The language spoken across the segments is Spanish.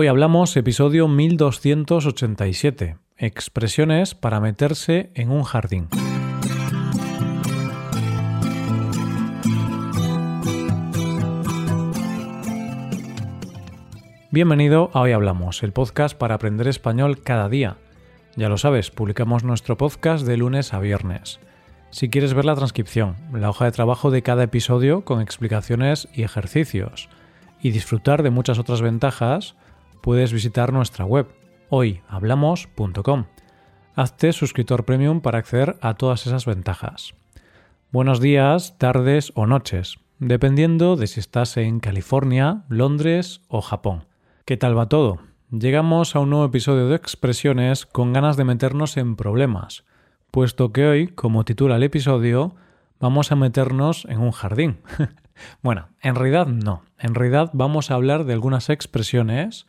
Hoy hablamos episodio 1287, expresiones para meterse en un jardín. Bienvenido a Hoy Hablamos, el podcast para aprender español cada día. Ya lo sabes, publicamos nuestro podcast de lunes a viernes. Si quieres ver la transcripción, la hoja de trabajo de cada episodio con explicaciones y ejercicios, y disfrutar de muchas otras ventajas, puedes visitar nuestra web hoyhablamos.com. Hazte suscriptor premium para acceder a todas esas ventajas. Buenos días, tardes o noches, dependiendo de si estás en California, Londres o Japón. ¿Qué tal va todo? Llegamos a un nuevo episodio de Expresiones con ganas de meternos en problemas, puesto que hoy, como titula el episodio, vamos a meternos en un jardín. bueno, en realidad no. En realidad vamos a hablar de algunas expresiones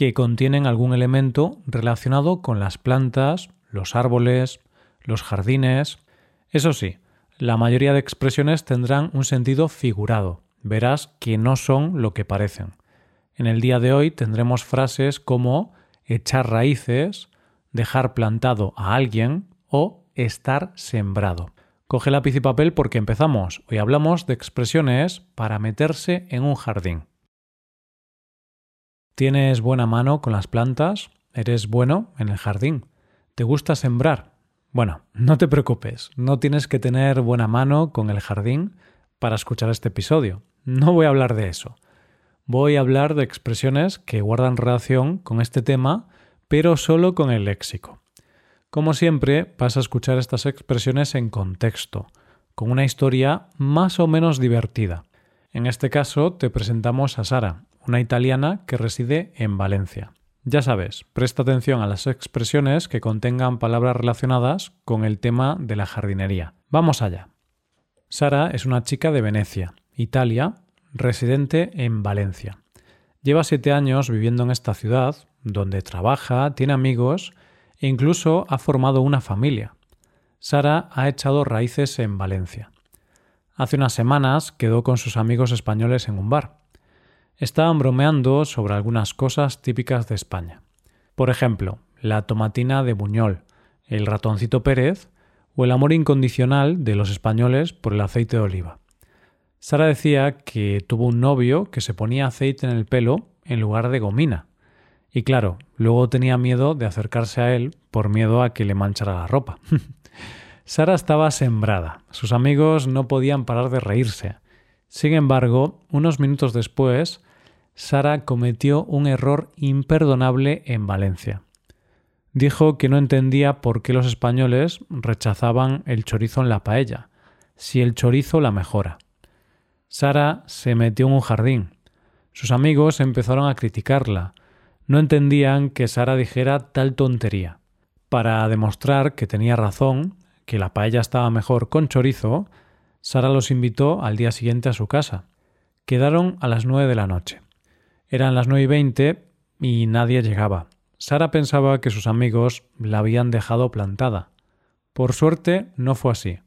que contienen algún elemento relacionado con las plantas, los árboles, los jardines. Eso sí, la mayoría de expresiones tendrán un sentido figurado. Verás que no son lo que parecen. En el día de hoy tendremos frases como echar raíces, dejar plantado a alguien o estar sembrado. Coge lápiz y papel porque empezamos. Hoy hablamos de expresiones para meterse en un jardín. ¿Tienes buena mano con las plantas? ¿Eres bueno en el jardín? ¿Te gusta sembrar? Bueno, no te preocupes, no tienes que tener buena mano con el jardín para escuchar este episodio. No voy a hablar de eso. Voy a hablar de expresiones que guardan relación con este tema, pero solo con el léxico. Como siempre, vas a escuchar estas expresiones en contexto, con una historia más o menos divertida. En este caso, te presentamos a Sara, una italiana que reside en Valencia. Ya sabes, presta atención a las expresiones que contengan palabras relacionadas con el tema de la jardinería. Vamos allá. Sara es una chica de Venecia, Italia, residente en Valencia. Lleva siete años viviendo en esta ciudad, donde trabaja, tiene amigos e incluso ha formado una familia. Sara ha echado raíces en Valencia. Hace unas semanas quedó con sus amigos españoles en un bar estaban bromeando sobre algunas cosas típicas de España. Por ejemplo, la tomatina de Buñol, el ratoncito Pérez o el amor incondicional de los españoles por el aceite de oliva. Sara decía que tuvo un novio que se ponía aceite en el pelo en lugar de gomina. Y claro, luego tenía miedo de acercarse a él por miedo a que le manchara la ropa. Sara estaba sembrada. Sus amigos no podían parar de reírse. Sin embargo, unos minutos después, Sara cometió un error imperdonable en Valencia. Dijo que no entendía por qué los españoles rechazaban el chorizo en la paella, si el chorizo la mejora. Sara se metió en un jardín. Sus amigos empezaron a criticarla. No entendían que Sara dijera tal tontería. Para demostrar que tenía razón, que la paella estaba mejor con chorizo, Sara los invitó al día siguiente a su casa. Quedaron a las nueve de la noche. Eran las nueve y veinte y nadie llegaba. Sara pensaba que sus amigos la habían dejado plantada. Por suerte no fue así.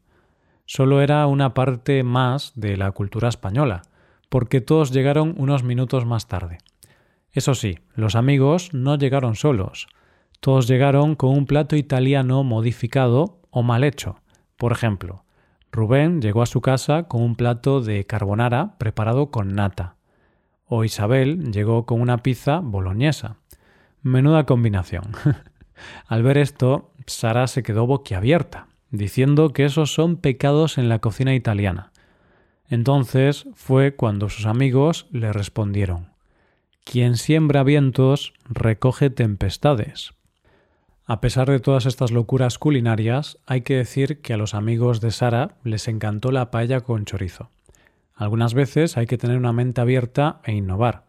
Solo era una parte más de la cultura española, porque todos llegaron unos minutos más tarde. Eso sí, los amigos no llegaron solos. Todos llegaron con un plato italiano modificado o mal hecho. Por ejemplo, Rubén llegó a su casa con un plato de carbonara preparado con nata o Isabel llegó con una pizza boloñesa. Menuda combinación. Al ver esto, Sara se quedó boquiabierta, diciendo que esos son pecados en la cocina italiana. Entonces fue cuando sus amigos le respondieron Quien siembra vientos recoge tempestades. A pesar de todas estas locuras culinarias, hay que decir que a los amigos de Sara les encantó la paella con chorizo. Algunas veces hay que tener una mente abierta e innovar,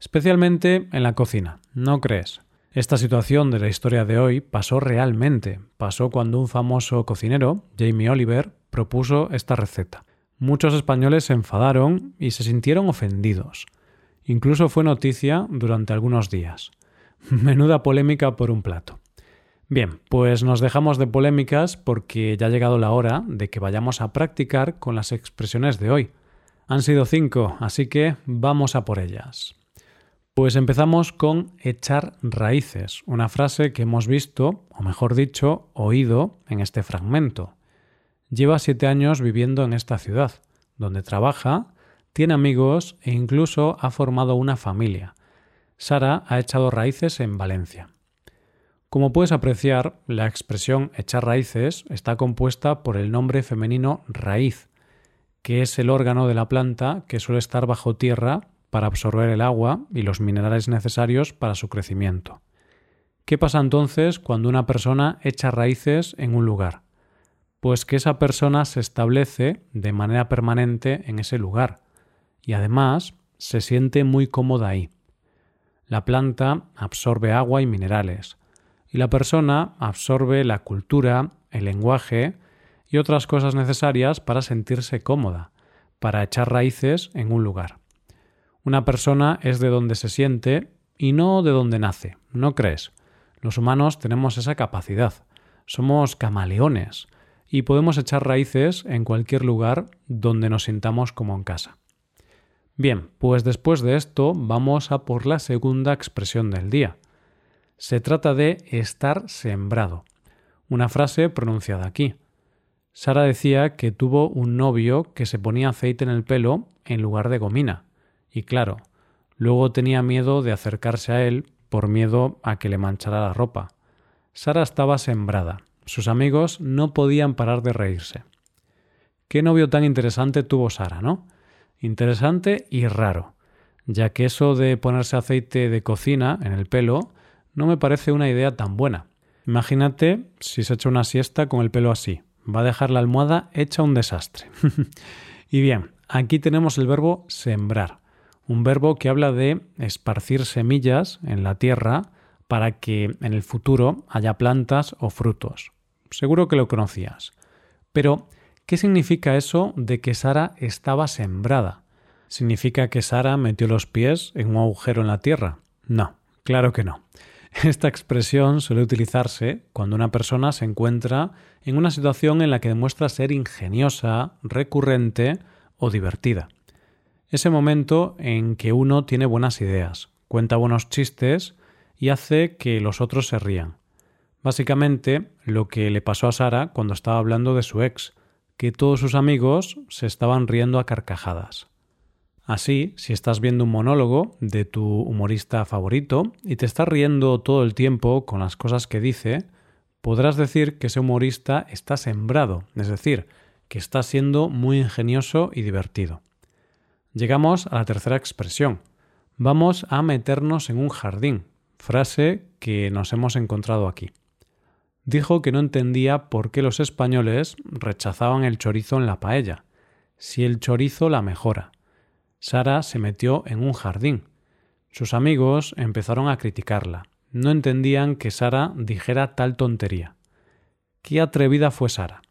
especialmente en la cocina, ¿no crees? Esta situación de la historia de hoy pasó realmente, pasó cuando un famoso cocinero, Jamie Oliver, propuso esta receta. Muchos españoles se enfadaron y se sintieron ofendidos. Incluso fue noticia durante algunos días. Menuda polémica por un plato. Bien, pues nos dejamos de polémicas porque ya ha llegado la hora de que vayamos a practicar con las expresiones de hoy. Han sido cinco, así que vamos a por ellas. Pues empezamos con echar raíces, una frase que hemos visto, o mejor dicho, oído en este fragmento. Lleva siete años viviendo en esta ciudad, donde trabaja, tiene amigos e incluso ha formado una familia. Sara ha echado raíces en Valencia. Como puedes apreciar, la expresión echar raíces está compuesta por el nombre femenino raíz, que es el órgano de la planta que suele estar bajo tierra para absorber el agua y los minerales necesarios para su crecimiento. ¿Qué pasa entonces cuando una persona echa raíces en un lugar? Pues que esa persona se establece de manera permanente en ese lugar y además se siente muy cómoda ahí. La planta absorbe agua y minerales, y la persona absorbe la cultura, el lenguaje y otras cosas necesarias para sentirse cómoda, para echar raíces en un lugar. Una persona es de donde se siente y no de donde nace, ¿no crees? Los humanos tenemos esa capacidad. Somos camaleones y podemos echar raíces en cualquier lugar donde nos sintamos como en casa. Bien, pues después de esto vamos a por la segunda expresión del día, se trata de estar sembrado. Una frase pronunciada aquí. Sara decía que tuvo un novio que se ponía aceite en el pelo en lugar de gomina. Y claro, luego tenía miedo de acercarse a él por miedo a que le manchara la ropa. Sara estaba sembrada. Sus amigos no podían parar de reírse. Qué novio tan interesante tuvo Sara, ¿no? Interesante y raro, ya que eso de ponerse aceite de cocina en el pelo no me parece una idea tan buena. Imagínate si se echa una siesta con el pelo así. Va a dejar la almohada hecha un desastre. y bien, aquí tenemos el verbo sembrar, un verbo que habla de esparcir semillas en la tierra para que en el futuro haya plantas o frutos. Seguro que lo conocías. Pero, ¿qué significa eso de que Sara estaba sembrada? ¿Significa que Sara metió los pies en un agujero en la tierra? No, claro que no. Esta expresión suele utilizarse cuando una persona se encuentra en una situación en la que demuestra ser ingeniosa, recurrente o divertida. Ese momento en que uno tiene buenas ideas, cuenta buenos chistes y hace que los otros se rían. Básicamente lo que le pasó a Sara cuando estaba hablando de su ex, que todos sus amigos se estaban riendo a carcajadas. Así, si estás viendo un monólogo de tu humorista favorito y te estás riendo todo el tiempo con las cosas que dice, podrás decir que ese humorista está sembrado, es decir, que está siendo muy ingenioso y divertido. Llegamos a la tercera expresión. Vamos a meternos en un jardín, frase que nos hemos encontrado aquí. Dijo que no entendía por qué los españoles rechazaban el chorizo en la paella, si el chorizo la mejora. Sara se metió en un jardín. Sus amigos empezaron a criticarla. No entendían que Sara dijera tal tontería. Qué atrevida fue Sara.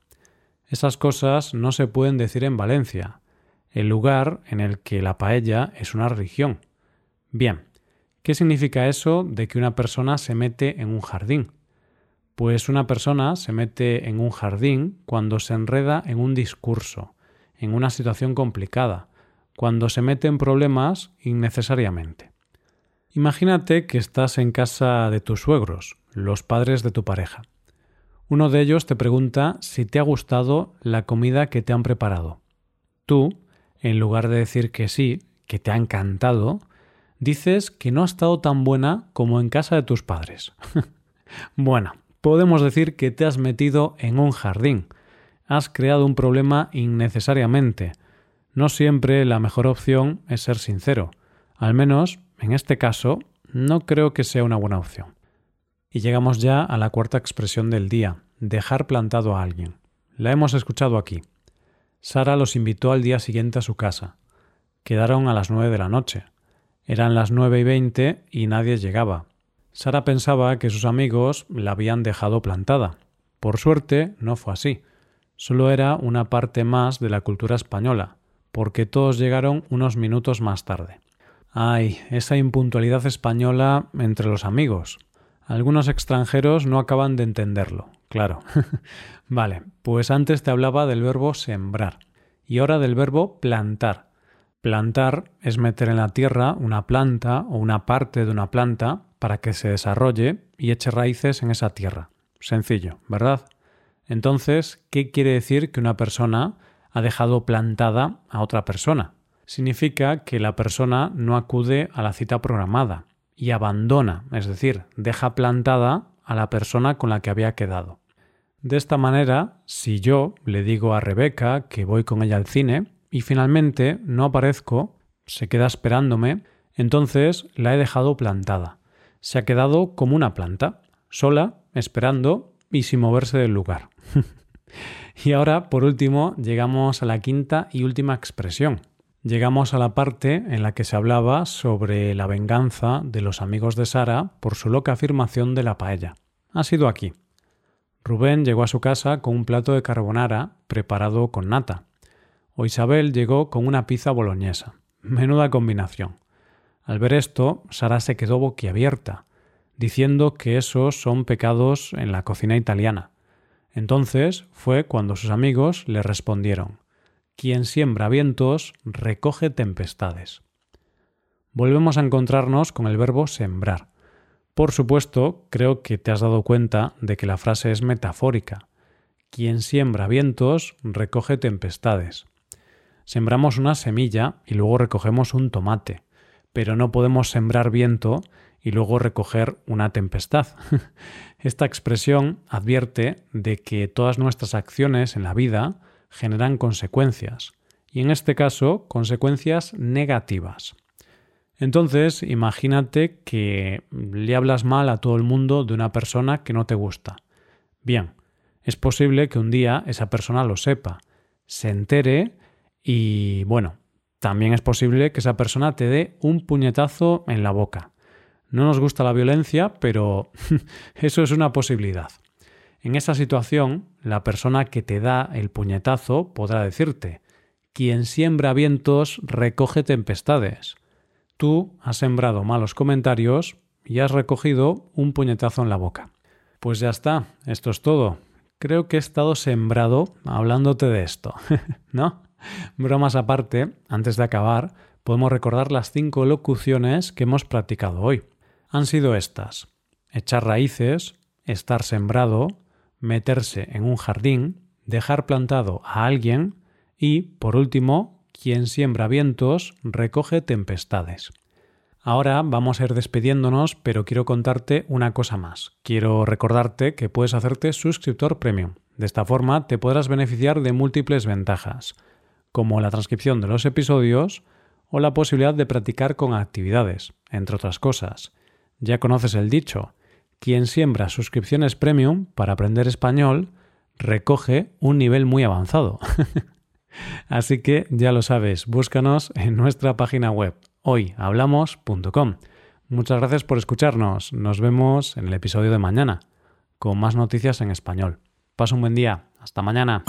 Esas cosas no se pueden decir en Valencia, el lugar en el que la paella es una religión. Bien, ¿qué significa eso de que una persona se mete en un jardín? Pues una persona se mete en un jardín cuando se enreda en un discurso, en una situación complicada, cuando se mete en problemas innecesariamente. Imagínate que estás en casa de tus suegros, los padres de tu pareja. Uno de ellos te pregunta si te ha gustado la comida que te han preparado. Tú, en lugar de decir que sí, que te ha encantado, dices que no ha estado tan buena como en casa de tus padres. bueno, podemos decir que te has metido en un jardín. Has creado un problema innecesariamente, no siempre la mejor opción es ser sincero. Al menos, en este caso, no creo que sea una buena opción. Y llegamos ya a la cuarta expresión del día, dejar plantado a alguien. La hemos escuchado aquí. Sara los invitó al día siguiente a su casa. Quedaron a las nueve de la noche. Eran las nueve y veinte y nadie llegaba. Sara pensaba que sus amigos la habían dejado plantada. Por suerte, no fue así. Solo era una parte más de la cultura española, porque todos llegaron unos minutos más tarde. Ay, esa impuntualidad española entre los amigos. Algunos extranjeros no acaban de entenderlo, claro. vale, pues antes te hablaba del verbo sembrar y ahora del verbo plantar. Plantar es meter en la tierra una planta o una parte de una planta para que se desarrolle y eche raíces en esa tierra. Sencillo, ¿verdad? Entonces, ¿qué quiere decir que una persona ha dejado plantada a otra persona? Significa que la persona no acude a la cita programada y abandona, es decir, deja plantada a la persona con la que había quedado. De esta manera, si yo le digo a Rebeca que voy con ella al cine y finalmente no aparezco, se queda esperándome, entonces la he dejado plantada. Se ha quedado como una planta, sola, esperando y sin moverse del lugar. y ahora, por último, llegamos a la quinta y última expresión. Llegamos a la parte en la que se hablaba sobre la venganza de los amigos de Sara por su loca afirmación de la paella. Ha sido aquí. Rubén llegó a su casa con un plato de carbonara preparado con nata. O Isabel llegó con una pizza boloñesa. Menuda combinación. Al ver esto, Sara se quedó boquiabierta, diciendo que esos son pecados en la cocina italiana. Entonces fue cuando sus amigos le respondieron Quien siembra vientos recoge tempestades. Volvemos a encontrarnos con el verbo sembrar. Por supuesto, creo que te has dado cuenta de que la frase es metafórica. Quien siembra vientos recoge tempestades. Sembramos una semilla y luego recogemos un tomate, pero no podemos sembrar viento y luego recoger una tempestad. Esta expresión advierte de que todas nuestras acciones en la vida generan consecuencias, y en este caso consecuencias negativas. Entonces, imagínate que le hablas mal a todo el mundo de una persona que no te gusta. Bien, es posible que un día esa persona lo sepa, se entere y, bueno, también es posible que esa persona te dé un puñetazo en la boca. No nos gusta la violencia, pero eso es una posibilidad. En esa situación, la persona que te da el puñetazo podrá decirte, quien siembra vientos recoge tempestades. Tú has sembrado malos comentarios y has recogido un puñetazo en la boca. Pues ya está, esto es todo. Creo que he estado sembrado hablándote de esto, ¿no? Bromas aparte, antes de acabar, podemos recordar las cinco locuciones que hemos practicado hoy. Han sido estas: echar raíces, estar sembrado, meterse en un jardín, dejar plantado a alguien y, por último, quien siembra vientos recoge tempestades. Ahora vamos a ir despidiéndonos, pero quiero contarte una cosa más. Quiero recordarte que puedes hacerte suscriptor premium. De esta forma te podrás beneficiar de múltiples ventajas, como la transcripción de los episodios o la posibilidad de practicar con actividades, entre otras cosas. Ya conoces el dicho, quien siembra suscripciones premium para aprender español recoge un nivel muy avanzado. Así que ya lo sabes, búscanos en nuestra página web hoyhablamos.com. Muchas gracias por escucharnos. Nos vemos en el episodio de mañana con más noticias en español. Pasa un buen día. Hasta mañana.